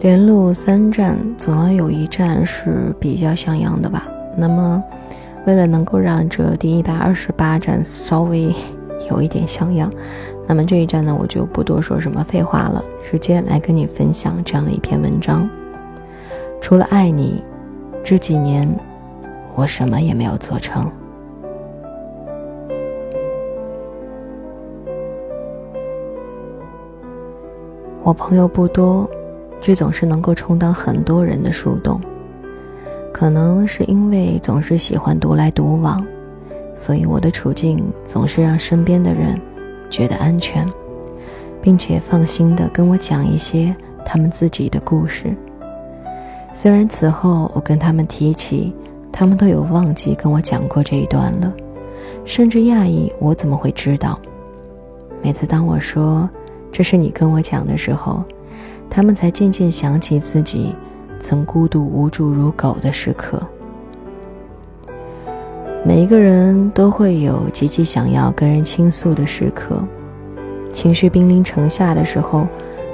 连路三站，总要有一站是比较像样的吧？那么，为了能够让这第一百二十八站稍微有一点像样，那么这一站呢，我就不多说什么废话了，直接来跟你分享这样的一篇文章。除了爱你，这几年我什么也没有做成。我朋友不多。却总是能够充当很多人的树洞。可能是因为总是喜欢独来独往，所以我的处境总是让身边的人觉得安全，并且放心的跟我讲一些他们自己的故事。虽然此后我跟他们提起，他们都有忘记跟我讲过这一段了，甚至讶异我怎么会知道。每次当我说这是你跟我讲的时候，他们才渐渐想起自己曾孤独无助如狗的时刻。每一个人都会有极其想要跟人倾诉的时刻，情绪兵临城下的时候，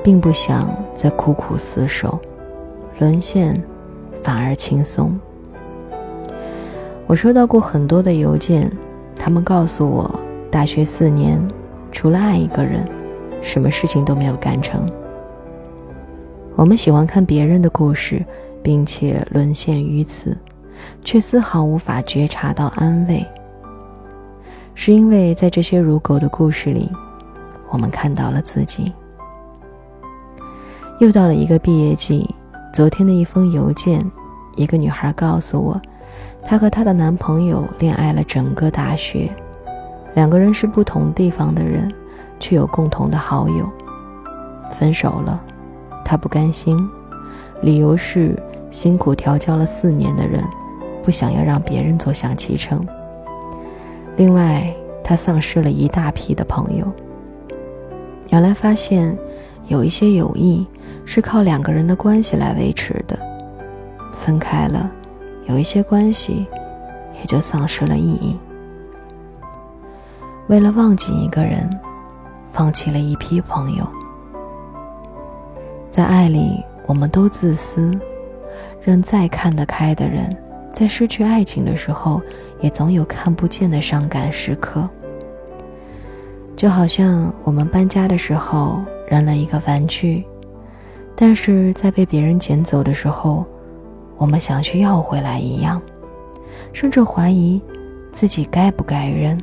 并不想再苦苦厮守，沦陷反而轻松。我收到过很多的邮件，他们告诉我，大学四年除了爱一个人，什么事情都没有干成。我们喜欢看别人的故事，并且沦陷于此，却丝毫无法觉察到安慰。是因为在这些如狗的故事里，我们看到了自己。又到了一个毕业季，昨天的一封邮件，一个女孩告诉我，她和她的男朋友恋爱了整个大学，两个人是不同地方的人，却有共同的好友，分手了。他不甘心，理由是辛苦调教了四年的人，不想要让别人坐享其成。另外，他丧失了一大批的朋友。原来发现，有一些友谊是靠两个人的关系来维持的，分开了，有一些关系也就丧失了意义。为了忘记一个人，放弃了一批朋友。在爱里，我们都自私，让再看得开的人，在失去爱情的时候，也总有看不见的伤感时刻。就好像我们搬家的时候扔了一个玩具，但是在被别人捡走的时候，我们想去要回来一样，甚至怀疑自己该不该扔。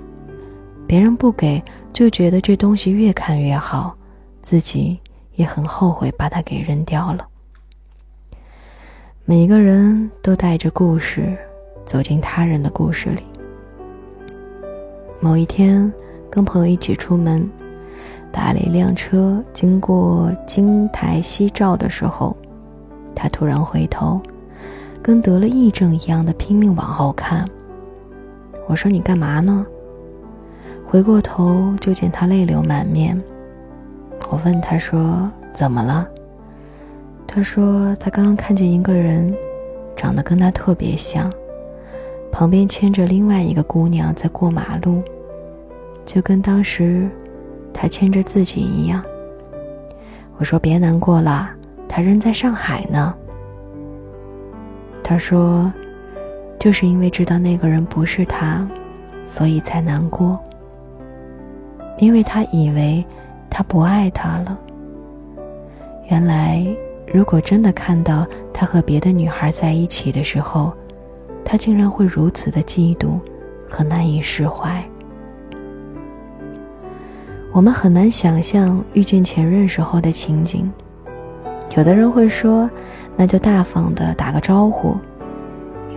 别人不给，就觉得这东西越看越好，自己。也很后悔把它给扔掉了。每个人都带着故事走进他人的故事里。某一天，跟朋友一起出门，打了一辆车，经过金台夕照的时候，他突然回头，跟得了癔症一样的拼命往后看。我说：“你干嘛呢？”回过头就见他泪流满面。我问他说：“怎么了？”他说：“他刚刚看见一个人，长得跟他特别像，旁边牵着另外一个姑娘在过马路，就跟当时他牵着自己一样。”我说：“别难过了，他人在上海呢。”他说：“就是因为知道那个人不是他，所以才难过，因为他以为。”他不爱她了。原来，如果真的看到他和别的女孩在一起的时候，他竟然会如此的嫉妒和难以释怀。我们很难想象遇见前任时候的情景。有的人会说，那就大方的打个招呼；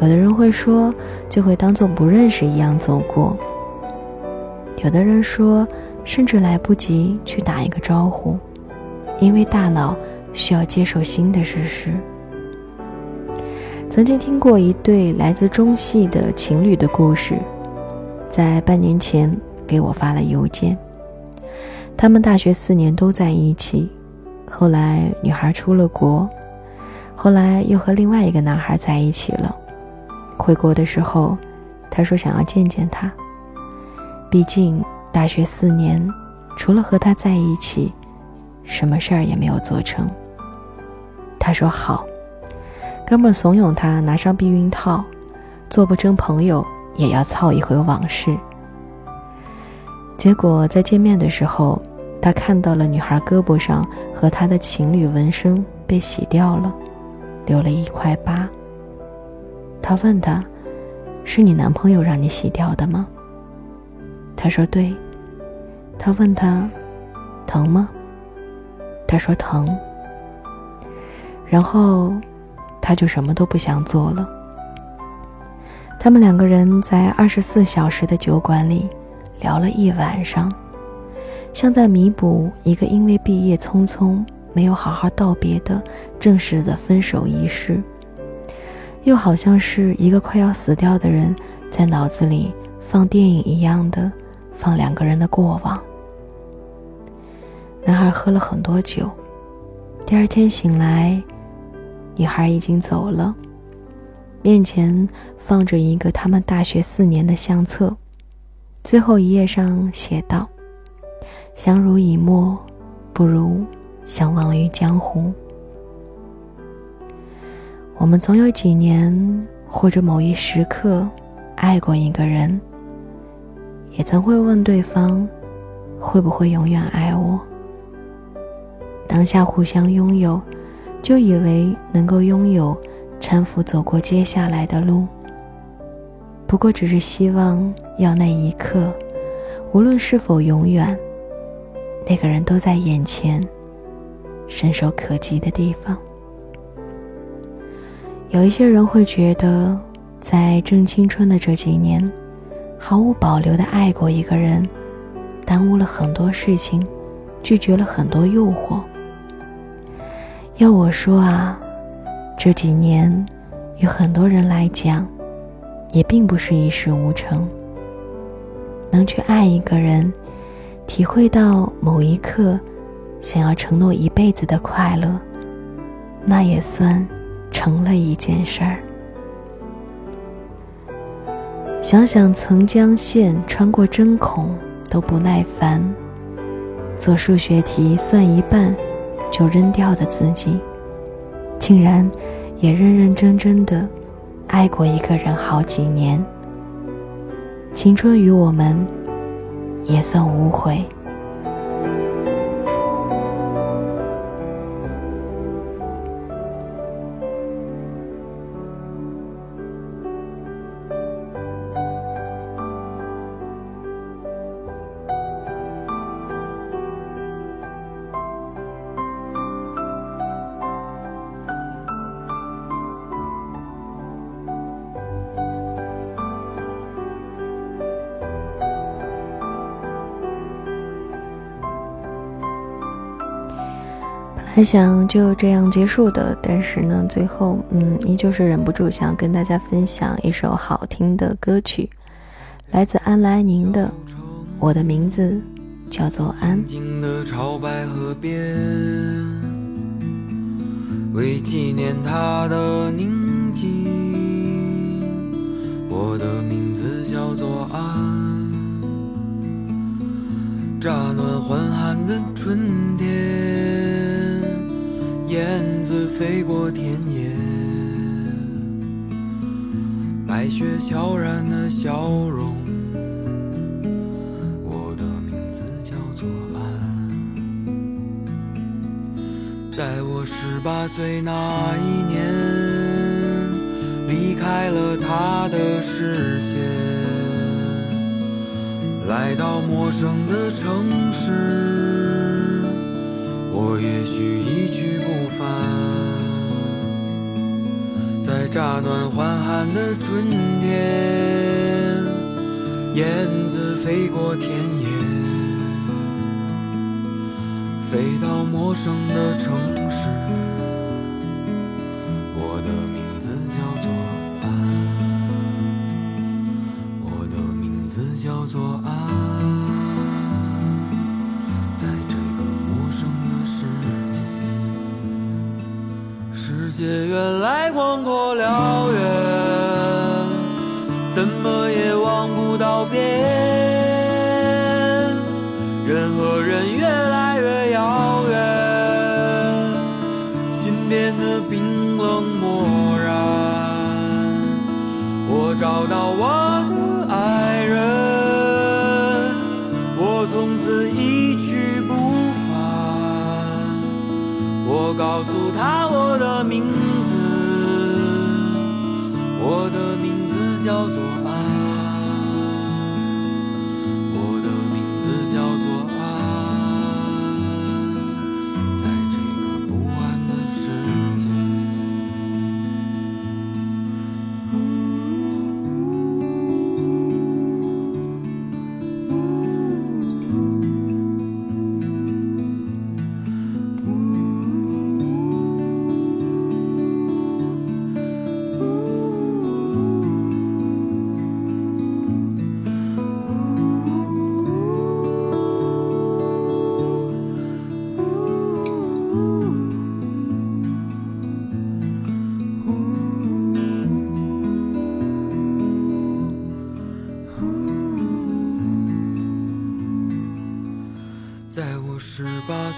有的人会说，就会当做不认识一样走过；有的人说。甚至来不及去打一个招呼，因为大脑需要接受新的事实。曾经听过一对来自中戏的情侣的故事，在半年前给我发了邮件。他们大学四年都在一起，后来女孩出了国，后来又和另外一个男孩在一起了。回国的时候，他说想要见见他，毕竟。大学四年，除了和他在一起，什么事儿也没有做成。他说好。哥们怂恿他拿上避孕套，做不成朋友也要操一回往事。结果在见面的时候，他看到了女孩胳膊上和他的情侣纹身被洗掉了，留了一块疤。他问他：“是你男朋友让你洗掉的吗？”他说：“对。”他问他：“疼吗？”他说：“疼。”然后。他就什么都不想做了。他们两个人在二十四小时的酒馆里聊了一晚上，像在弥补一个因为毕业匆匆没有好好道别的正式的分手仪式，又好像是一个快要死掉的人在脑子里放电影一样的放两个人的过往。男孩喝了很多酒，第二天醒来。女孩已经走了，面前放着一个他们大学四年的相册，最后一页上写道：“相濡以沫，不如相忘于江湖。”我们总有几年或者某一时刻爱过一个人，也曾会问对方：“会不会永远爱我？”当下互相拥有。就以为能够拥有搀扶走过接下来的路，不过只是希望要那一刻，无论是否永远，那个人都在眼前，伸手可及的地方。有一些人会觉得，在正青春的这几年，毫无保留的爱过一个人，耽误了很多事情，拒绝了很多诱惑。要我说啊，这几年，与很多人来讲，也并不是一事无成。能去爱一个人，体会到某一刻想要承诺一辈子的快乐，那也算成了一件事儿。想想曾将线穿过针孔都不耐烦，做数学题算一半。就扔掉的自己，竟然也认认真真的爱过一个人好几年。青春与我们，也算无悔。还想就这样结束的，但是呢，最后嗯，依旧是忍不住想跟大家分享一首好听的歌曲，来自安来宁的《我的名字叫做安》。为纪念他的宁静，我的名字叫做安。乍暖还寒的春天。燕子飞过田野，白雪悄然的笑容。我的名字叫做安。在我十八岁那一年，离开了他的视线，来到陌生的城市。我也许一去不乍暖还寒的春天，燕子飞过田野，飞到陌生的城市。我的名字叫做安，我的名字叫做界原来广阔辽远，怎么也望不到边。人和人越来越遥远，心变得冰冷漠然。我找到我的爱人，我从此一。告诉他我的名字，我的名字叫做。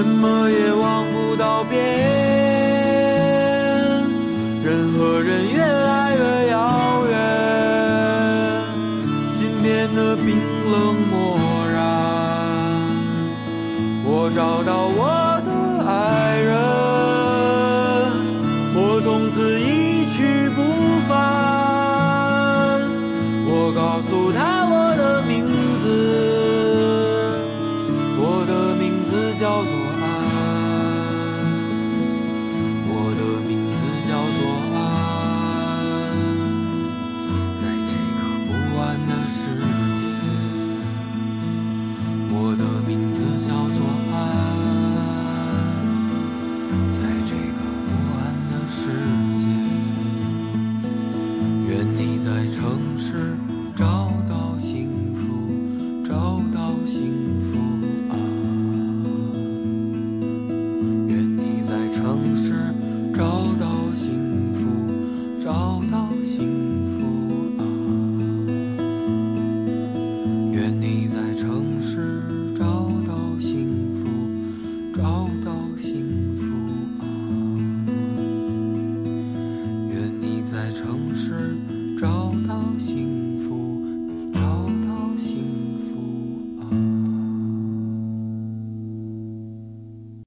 怎么也望不到边人和人越来越遥远。心变得冰冷漠然我找到我。找到